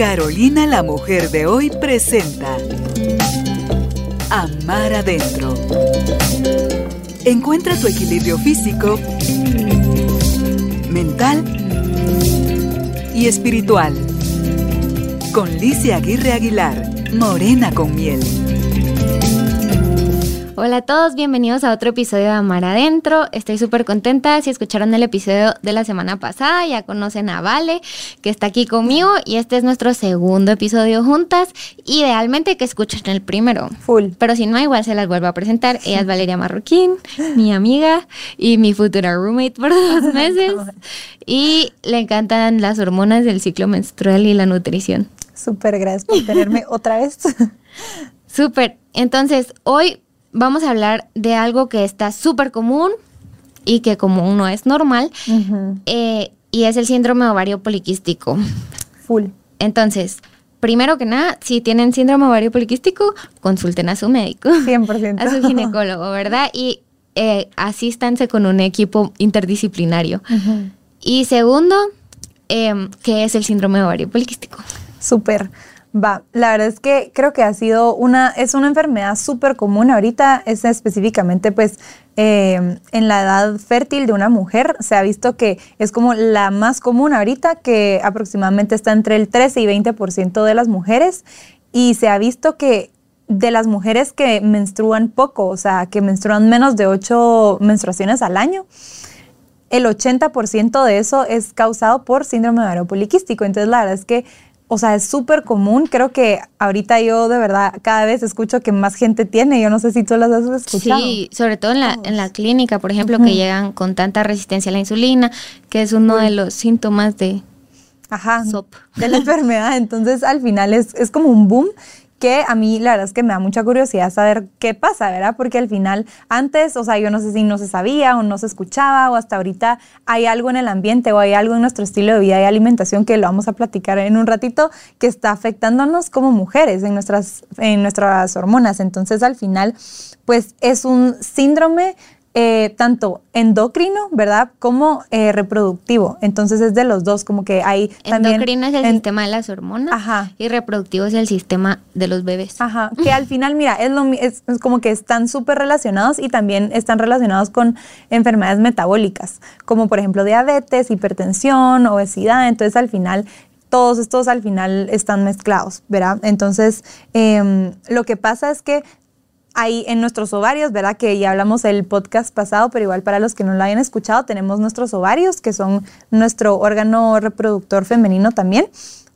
Carolina la mujer de hoy presenta Amar adentro. Encuentra tu equilibrio físico, mental y espiritual. Con Licia Aguirre Aguilar, Morena con miel. Hola a todos, bienvenidos a otro episodio de Amar Adentro. Estoy súper contenta. Si escucharon el episodio de la semana pasada, ya conocen a Vale, que está aquí conmigo, y este es nuestro segundo episodio juntas. Idealmente que escuchen el primero. Full. Pero si no, igual se las vuelvo a presentar. Ella es Valeria Marroquín, mi amiga y mi futura roommate por dos meses. Y le encantan las hormonas del ciclo menstrual y la nutrición. Súper, gracias por tenerme otra vez. Súper. Entonces, hoy vamos a hablar de algo que está súper común y que como no es normal, eh, y es el síndrome ovario poliquístico. Full. Entonces, primero que nada, si tienen síndrome ovario poliquístico, consulten a su médico. 100%. A su ginecólogo, ¿verdad? Y eh, asístanse con un equipo interdisciplinario. Y segundo, eh, ¿qué es el síndrome ovario poliquístico? Súper. Va, la verdad es que creo que ha sido una, es una enfermedad súper común ahorita, es específicamente pues eh, en la edad fértil de una mujer, se ha visto que es como la más común ahorita, que aproximadamente está entre el 13 y 20% de las mujeres, y se ha visto que de las mujeres que menstruan poco, o sea, que menstruan menos de 8 menstruaciones al año, el 80% de eso es causado por síndrome ovario poliquístico. Entonces, la verdad es que o sea, es súper común. Creo que ahorita yo de verdad cada vez escucho que más gente tiene. Yo no sé si tú las has escuchado. Sí, sobre todo en la, en la clínica, por ejemplo, que llegan con tanta resistencia a la insulina, que es uno de los síntomas de, Ajá, de la enfermedad. Entonces, al final es, es como un boom que a mí la verdad es que me da mucha curiosidad saber qué pasa, ¿verdad? Porque al final, antes, o sea, yo no sé si no se sabía o no se escuchaba o hasta ahorita hay algo en el ambiente o hay algo en nuestro estilo de vida y alimentación que lo vamos a platicar en un ratito que está afectándonos como mujeres en nuestras, en nuestras hormonas. Entonces, al final, pues es un síndrome eh, tanto endocrino, ¿verdad? Como eh, reproductivo. Entonces es de los dos, como que hay Endocrino es el sistema de las hormonas Ajá. y reproductivo es el sistema de los bebés. Ajá, que al final, mira, es, lo, es, es como que están súper relacionados y también están relacionados con enfermedades metabólicas, como por ejemplo diabetes, hipertensión, obesidad. Entonces al final todos estos al final están mezclados, ¿verdad? Entonces, eh, lo que pasa es que ahí en nuestros ovarios, ¿verdad? Que ya hablamos el podcast pasado, pero igual para los que no lo hayan escuchado, tenemos nuestros ovarios, que son nuestro órgano reproductor femenino también.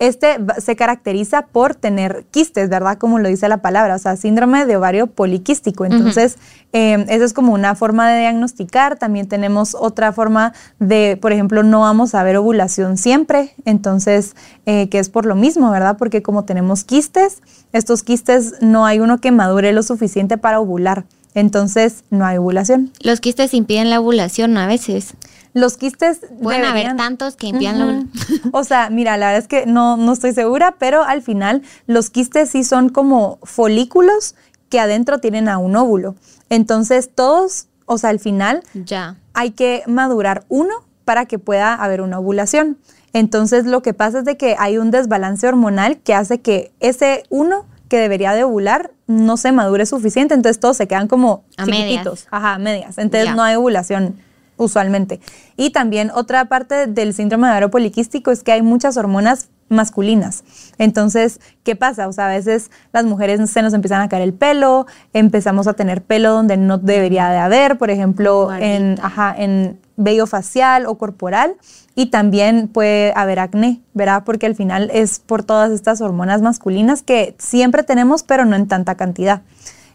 Este se caracteriza por tener quistes, ¿verdad? Como lo dice la palabra, o sea, síndrome de ovario poliquístico. Entonces, eh, esa es como una forma de diagnosticar. También tenemos otra forma de, por ejemplo, no vamos a ver ovulación siempre, entonces, eh, que es por lo mismo, ¿verdad? Porque como tenemos quistes, estos quistes no hay uno que madure lo suficiente para ovular. Entonces, no hay ovulación. Los quistes impiden la ovulación a veces. Los quistes pueden haber tantos que ovulación. O sea, mira, la verdad es que no, no estoy segura, pero al final los quistes sí son como folículos que adentro tienen a un óvulo. Entonces, todos, o sea, al final ya. hay que madurar uno para que pueda haber una ovulación. Entonces, lo que pasa es de que hay un desbalance hormonal que hace que ese uno que debería de ovular no se madure suficiente, entonces todos se quedan como a chiquititos. medias. Ajá, medias. Entonces no hay ovulación usualmente. Y también otra parte del síndrome de ovario poliquístico es que hay muchas hormonas masculinas. Entonces, ¿qué pasa? O sea, a veces las mujeres se nos empiezan a caer el pelo, empezamos a tener pelo donde no debería de haber, por ejemplo, en, ajá, en vello facial o corporal. Y también puede haber acné, ¿verdad? Porque al final es por todas estas hormonas masculinas que siempre tenemos, pero no en tanta cantidad.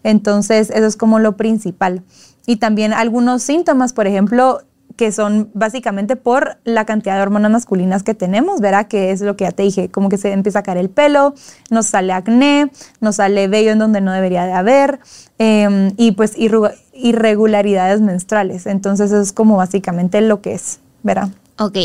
Entonces, eso es como lo principal. Y también algunos síntomas, por ejemplo, que son básicamente por la cantidad de hormonas masculinas que tenemos, ¿verdad? Que es lo que ya te dije, como que se empieza a caer el pelo, nos sale acné, nos sale vello en donde no debería de haber, eh, y pues irregularidades menstruales. Entonces, eso es como básicamente lo que es, ¿verdad? Ok,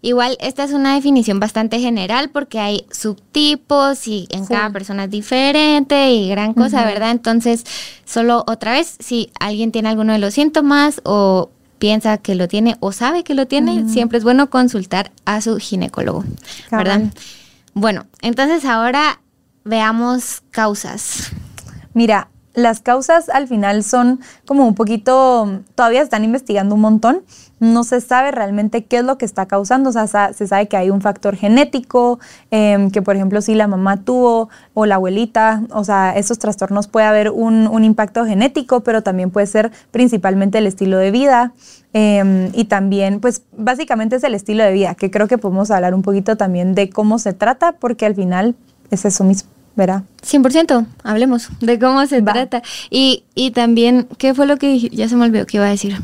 igual esta es una definición bastante general porque hay subtipos y en Sí. cada persona es diferente y gran cosa, ¿verdad? Entonces, solo otra vez, si alguien tiene alguno de los síntomas o piensa que lo tiene o sabe que lo tiene, siempre es bueno consultar a su ginecólogo, ¿verdad? Bueno, entonces ahora veamos causas. Mira, las causas al final son como un poquito, todavía están investigando un montón, no se sabe realmente qué es lo que está causando, o sea, se sabe que hay un factor genético, em, que por ejemplo si la mamá tuvo o la abuelita, o sea, esos trastornos puede haber un, un impacto genético, pero también puede ser principalmente el estilo de vida. Em, y también, pues básicamente es el estilo de vida, que creo que podemos hablar un poquito también de cómo se trata, porque al final es eso mismo. ¿verdad? 100%, hablemos de cómo se trata. Y, y también, ¿qué fue lo que? Ya se me olvidó qué iba a decir.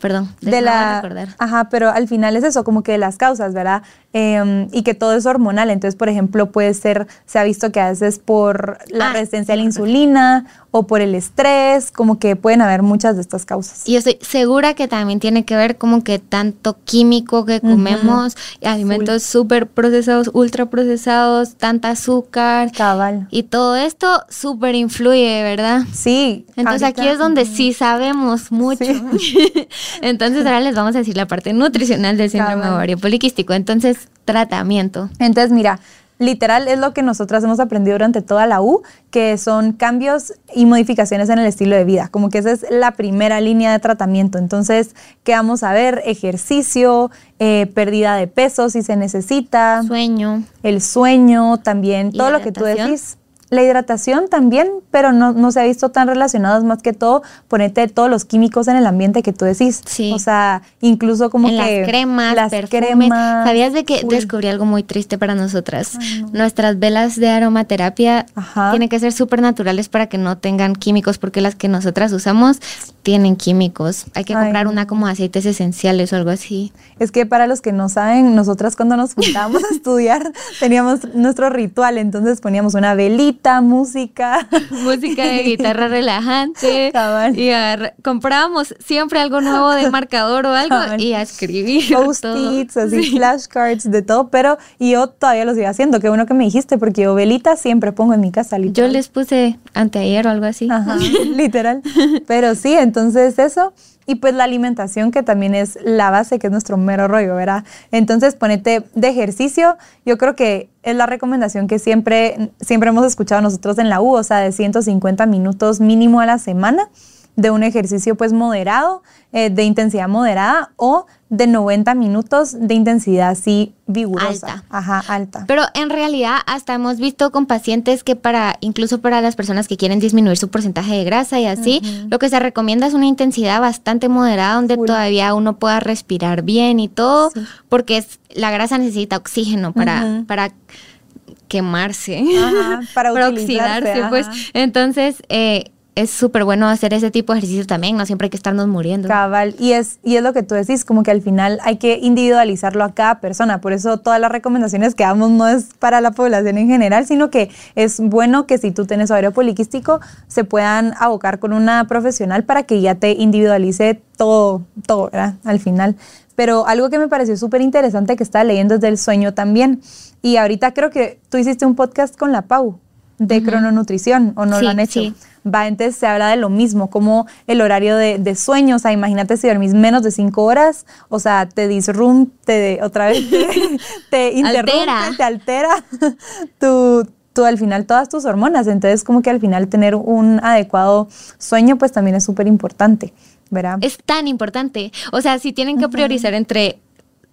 Perdón, de la, ajá, pero al final es eso, como que de las causas, ¿verdad? Em, y que todo es hormonal. Entonces, por ejemplo, puede ser, se ha visto que a veces por la ah, resistencia a la insulina o por el estrés, como que pueden haber muchas de estas causas. Y yo estoy segura que también tiene que ver como que tanto químico que comemos, alimentos súper procesados, ultra procesados, tanta azúcar. Cabal. Y todo esto súper influye, ¿verdad? Sí. Entonces aquí es donde sí sabemos mucho. Entonces ahora les vamos a decir la parte nutricional del síndrome ovario poliquístico. Entonces, tratamiento. Entonces, mira, literal es lo que nosotras hemos aprendido durante toda la U, que son cambios y modificaciones en el estilo de vida. Como que esa es la primera línea de tratamiento. Entonces, ¿qué vamos a ver? Ejercicio, eh, pérdida de peso si se necesita. Sueño. El sueño, también, todo lo que tú decís. La hidratación también, pero no, no se ha visto tan relacionados más que todo ponerte todos los químicos en el ambiente que tú decís. Sí. O sea, incluso como en que las cremas, las cremas. ¿Sabías de que descubrí algo muy triste para nosotras? Nuestras velas de aromaterapia tienen que ser súper naturales para que no tengan químicos porque las que nosotras usamos tienen químicos. Hay que comprar una como aceites esenciales o algo así. Es que para los que no saben, nosotras cuando nos juntábamos a estudiar teníamos nuestro ritual, entonces poníamos una velita, música. música de guitarra relajante. Y comprábamos siempre algo nuevo de marcador o algo y a escribir. Post-its, así, flashcards, de todo, pero yo todavía lo sigo haciendo. Qué bueno que me dijiste, porque yo velita siempre pongo en mi casa. Yo les puse anteayer o algo así. Ajá, literal. Pero sí, entonces eso, y pues la alimentación que también es la base, que es nuestro mero rollo, ¿verdad? Entonces ponete de ejercicio, yo creo que es la recomendación que siempre, siempre hemos escuchado nosotros en la U, o sea, de 150 minutos mínimo a la semana de un ejercicio pues moderado, eh, de intensidad moderada o de 90 minutos de intensidad así vigorosa. Alta. Ajá, alta. Pero en realidad hasta hemos visto con pacientes que para, incluso para las personas que quieren disminuir su porcentaje de grasa y así, lo que se recomienda es una intensidad bastante moderada donde todavía uno pueda respirar bien y todo, porque es, la grasa necesita oxígeno para, para quemarse, para, oxidarse, pues. Entonces, eh, es súper bueno hacer ese tipo de ejercicios también, no siempre hay que estarnos muriendo. Cabal, y es, y es lo que tú decís, como que al final hay que individualizarlo a cada persona, por eso todas las recomendaciones que damos no es para la población en general, sino que es bueno que si tú tienes ovario poliquístico se puedan abocar con una profesional para que ya te individualice todo, todo, ¿verdad? Al final. Pero algo que me pareció súper interesante que estaba leyendo es del sueño también. Y ahorita creo que tú hiciste un podcast con la Pau de crononutrición, ¿o no lo han hecho? Sí va, entonces se habla de lo mismo, como el horario de, de sueño, o sea, imagínate si dormís menos de cinco horas, o sea, te disrumpe, otra vez te, te interrumpe, altera. te altera tu, tu, al final todas tus hormonas, entonces como que al final tener un adecuado sueño pues también es súper importante. ¿verdad? Es tan importante. O sea, si tienen que priorizar entre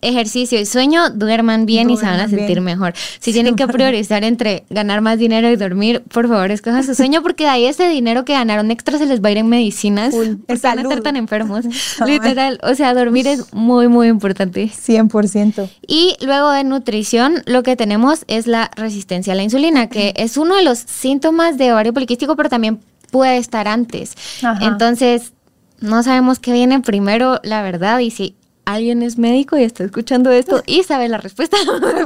ejercicio y sueño, duerman bien y se van a sentir mejor. Si tienen que priorizar entre ganar más dinero y dormir, por favor, escojan su sueño porque de ahí ese dinero que ganaron extra se les va a ir en medicinas. Cool. Van a estar tan enfermos. Literal, o sea, dormir es muy, muy importante. 100%. Y luego de nutrición, lo que tenemos es la resistencia a la insulina, que es uno de los síntomas de ovario poliquístico, pero también puede estar antes. Entonces, no sabemos qué viene primero, la verdad, y si alguien es médico y está escuchando esto y sabe la respuesta,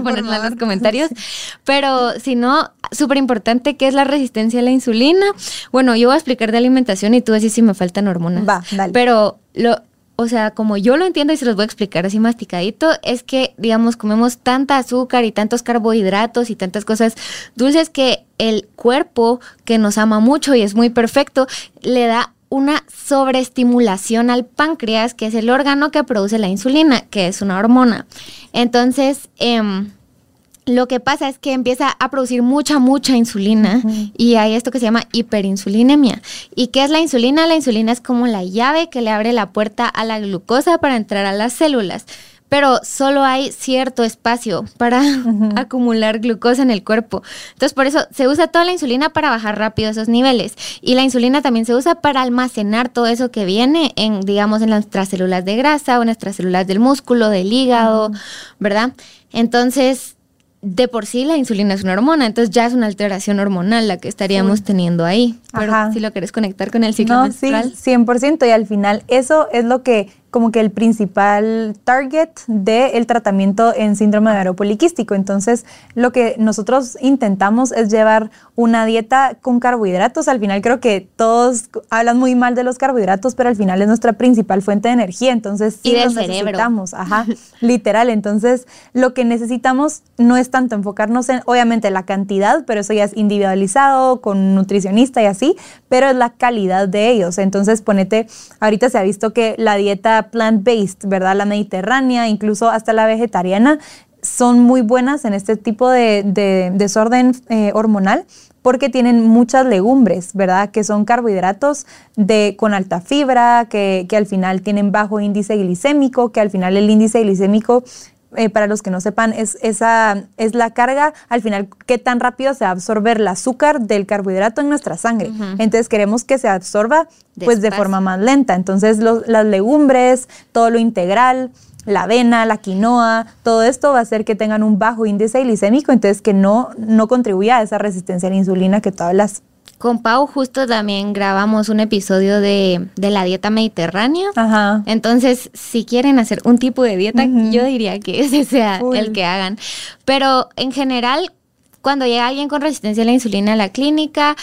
ponerla en los comentarios. Pero si no, súper importante, ¿qué es la resistencia a la insulina? Bueno, yo voy a explicar de alimentación y tú decís si me faltan hormonas. Va, dale. Pero lo, o sea, como yo lo entiendo y se los voy a explicar así masticadito, es que, digamos, comemos tanta azúcar y tantos carbohidratos y tantas cosas dulces que el cuerpo, que nos ama mucho y es muy perfecto, le da una sobreestimulación al páncreas, que es el órgano que produce la insulina, que es una hormona. Entonces, em, lo que pasa es que empieza a producir mucha, mucha insulina y hay esto que se llama hiperinsulinemia. ¿Y qué es la insulina? La insulina es como la llave que le abre la puerta a la glucosa para entrar a las células pero solo hay cierto espacio para acumular glucosa en el cuerpo. Entonces, por eso se usa toda la insulina para bajar rápido esos niveles. Y la insulina también se usa para almacenar todo eso que viene en, digamos, en nuestras células de grasa o en nuestras células del músculo, del hígado, ¿verdad? Entonces, de por sí la insulina es una hormona, entonces ya es una alteración hormonal la que estaríamos teniendo ahí. Pero si lo quieres conectar con el ciclo no, menstrual. Sí, 100%. Y al final eso es lo que como que el principal target del tratamiento en síndrome de ovario poliquístico. Entonces, lo que nosotros intentamos es llevar una dieta con carbohidratos. Al final creo que todos hablan muy mal de los carbohidratos, pero al final es nuestra principal fuente de energía. Entonces, sí y los necesitamos. Ajá, literal. Entonces, lo que necesitamos no es tanto enfocarnos en, obviamente, la cantidad, pero eso ya es individualizado con un nutricionista y así, pero es la calidad de ellos. Entonces, ponete, ahorita se ha visto que la dieta plant-based, ¿verdad? La mediterránea, incluso hasta la vegetariana, son muy buenas en este tipo de, desorden eh, hormonal porque tienen muchas legumbres, ¿verdad? Que son carbohidratos de, con alta fibra, que, que al final tienen bajo índice glicémico, que al final el índice glicémico eh, para los que no sepan, es, esa, es la carga, al final, qué tan rápido se va a absorber el azúcar del carbohidrato en nuestra sangre. Entonces queremos que se absorba pues de forma más lenta. Entonces las legumbres, todo lo integral, la avena, la quinoa, todo esto va a hacer que tengan un bajo índice glicémico, entonces que no, no contribuya a esa resistencia a la insulina que todas las con Pau justo también grabamos un episodio de, la dieta mediterránea. Ajá. Entonces, si quieren hacer un tipo de dieta, yo diría que ese sea el que hagan. Pero en general, cuando llega alguien con resistencia a la insulina a la clínica,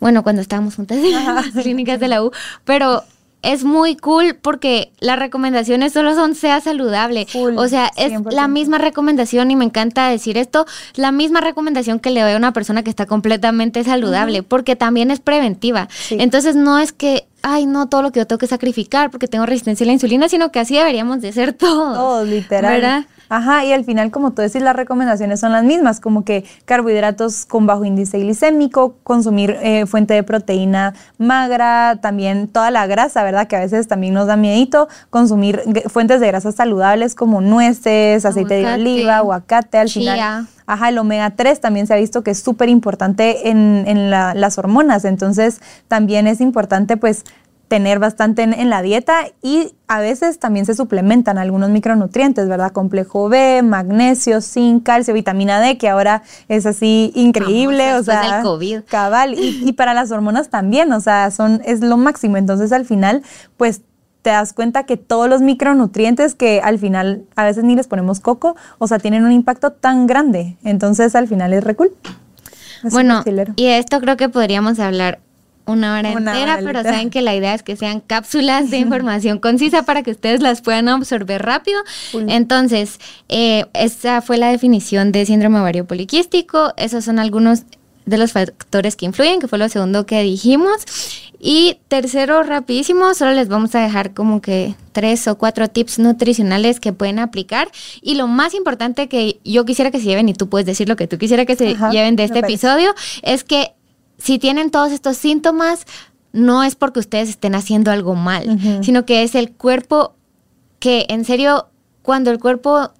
bueno, cuando estábamos juntas en las clínicas de la U, pero es muy cool porque las recomendaciones solo son sea saludable. o sea, es la misma recomendación y me encanta decir esto, la misma recomendación que le doy a una persona que está completamente saludable, porque también es preventiva. Entonces no es que ay, no, todo lo que yo tengo que sacrificar porque tengo resistencia a la insulina, sino que así deberíamos de ser todos. Todos, literal. ¿Verdad? Ajá, y al final, como tú decís, las recomendaciones son las mismas, como que carbohidratos con bajo índice glicémico, consumir eh, fuente de proteína magra, también toda la grasa, ¿verdad? Que a veces también nos da miedito, consumir fuentes de grasas saludables como nueces, aceite de oliva, aguacate, al final. Ajá, el omega 3 también se ha visto que es súper importante en, las hormonas, entonces también es importante pues tener bastante en, la dieta y a veces también se suplementan algunos micronutrientes, ¿verdad? Complejo B, magnesio, zinc, calcio, vitamina D, que ahora es así increíble, o sea, COVID. cabal, y, y, para las hormonas también, o sea, son, es lo máximo, entonces al final, pues te das cuenta que todos los micronutrientes que al final a veces ni les ponemos coco, o sea, tienen un impacto tan grande. Entonces al final es re cool. bueno, y esto creo que podríamos hablar una hora entera, pero saben que la idea es que sean cápsulas de información concisa para que ustedes las puedan absorber rápido. Entonces, eh, esa fue la definición de síndrome ovario poliquístico. Esos son algunos de los factores que influyen, que fue lo segundo que dijimos. Y tercero, rapidísimo, solo les vamos a dejar como que tres o cuatro tips nutricionales que pueden aplicar. Y lo más importante que yo quisiera que se lleven, y tú puedes decir lo que tú quisiera que se lleven de este episodio, es que si tienen todos estos síntomas, no es porque ustedes estén haciendo algo mal, sino que es el cuerpo que en serio, cuando el cuerpo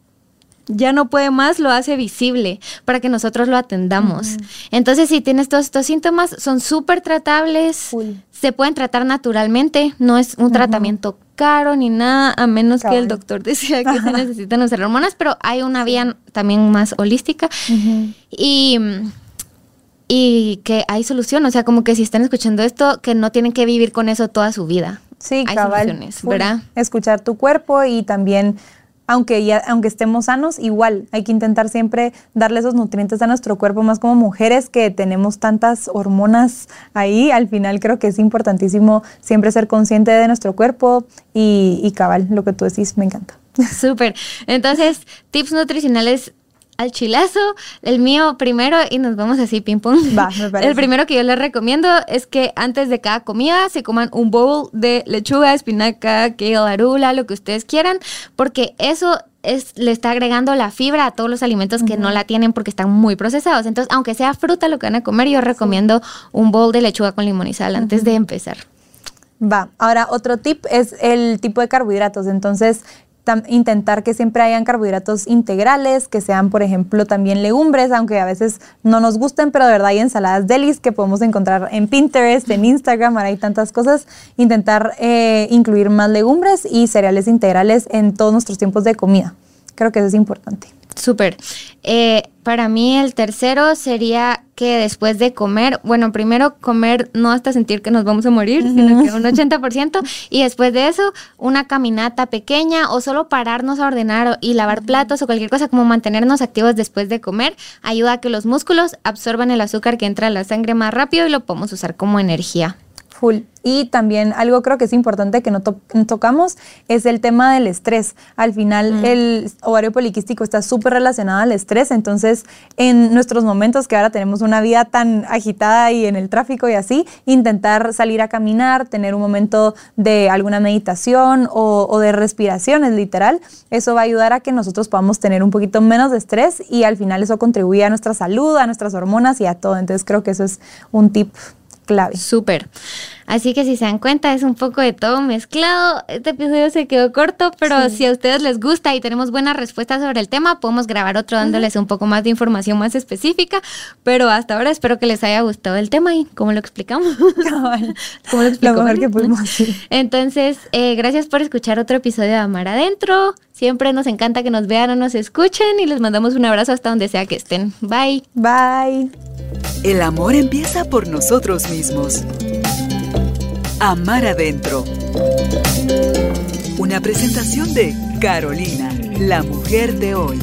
ya no puede más, lo hace visible para que nosotros lo atendamos. Entonces, si tienes todos estos síntomas, son súper tratables, se pueden tratar naturalmente, no es un tratamiento caro ni nada, a menos que el doctor decida que se necesitan usar hormonas, pero hay una vía también más holística. Y, y que hay solución, o sea, como que si están escuchando esto, que no tienen que vivir con eso toda su vida. Sí, hay Soluciones, ¿verdad? Escuchar tu cuerpo y también aunque, ya, aunque estemos sanos, igual hay que intentar siempre darle esos nutrientes a nuestro cuerpo, más como mujeres que tenemos tantas hormonas ahí. Al final creo que es importantísimo siempre ser consciente de nuestro cuerpo y, y cabal, lo que tú decís me encanta. Súper. Entonces, tips nutricionales al chilazo. El mío primero, y nos vamos así ping pong. Va, me parece. El primero que yo les recomiendo es que antes de cada comida se coman un bowl de lechuga, espinaca, kale, arula, lo que ustedes quieran, porque eso es, le está agregando la fibra a todos los alimentos que no la tienen porque están muy procesados. Entonces, aunque sea fruta lo que van a comer, yo recomiendo un bowl de lechuga con limón y sal antes de empezar. Va, ahora otro tip es el tipo de carbohidratos. Entonces, intentar que siempre hayan carbohidratos integrales, que sean, por ejemplo, también legumbres, aunque a veces no nos gusten, pero de verdad hay ensaladas delis que podemos encontrar en Pinterest, en Instagram, ahora hay tantas cosas. Intentar eh, incluir más legumbres y cereales integrales en todos nuestros tiempos de comida. Creo que eso es importante. Súper. Eh, para mí el tercero sería que después de comer, bueno, primero comer no hasta sentir que nos vamos a morir, sino que un 80%, y después de eso una caminata pequeña o solo pararnos a ordenar y lavar platos o cualquier cosa como mantenernos activos después de comer, ayuda a que los músculos absorban el azúcar que entra a la sangre más rápido y lo podemos usar como energía. Full. Y también algo creo que es importante que no tocamos es el tema del estrés. Al final mm. el ovario poliquístico está súper relacionado al estrés, entonces en nuestros momentos que ahora tenemos una vida tan agitada y en el tráfico y así, intentar salir a caminar, tener un momento de alguna meditación o, o de respiración, es literal, eso va a ayudar a que nosotros podamos tener un poquito menos de estrés y al final eso contribuye a nuestra salud, a nuestras hormonas y a todo. Entonces creo que eso es un tip clave. Súper. Así que si se dan cuenta, es un poco de todo mezclado. Este episodio se quedó corto, pero si a ustedes les gusta y tenemos buenas respuestas sobre el tema, podemos grabar otro dándoles un poco más de información más específica. Pero hasta ahora espero que les haya gustado el tema y cómo lo explicamos. ¿Cómo lo explicamos? que pudimos Entonces, eh, gracias por escuchar otro episodio de Amar Adentro. Siempre nos encanta que nos vean o nos escuchen y les mandamos un abrazo hasta donde sea que estén. Bye. Bye. El amor empieza por nosotros mismos. Amar adentro. Una presentación de Carolina, la mujer de hoy.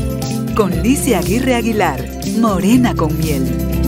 Con Licia Aguirre Aguilar, Morena con miel.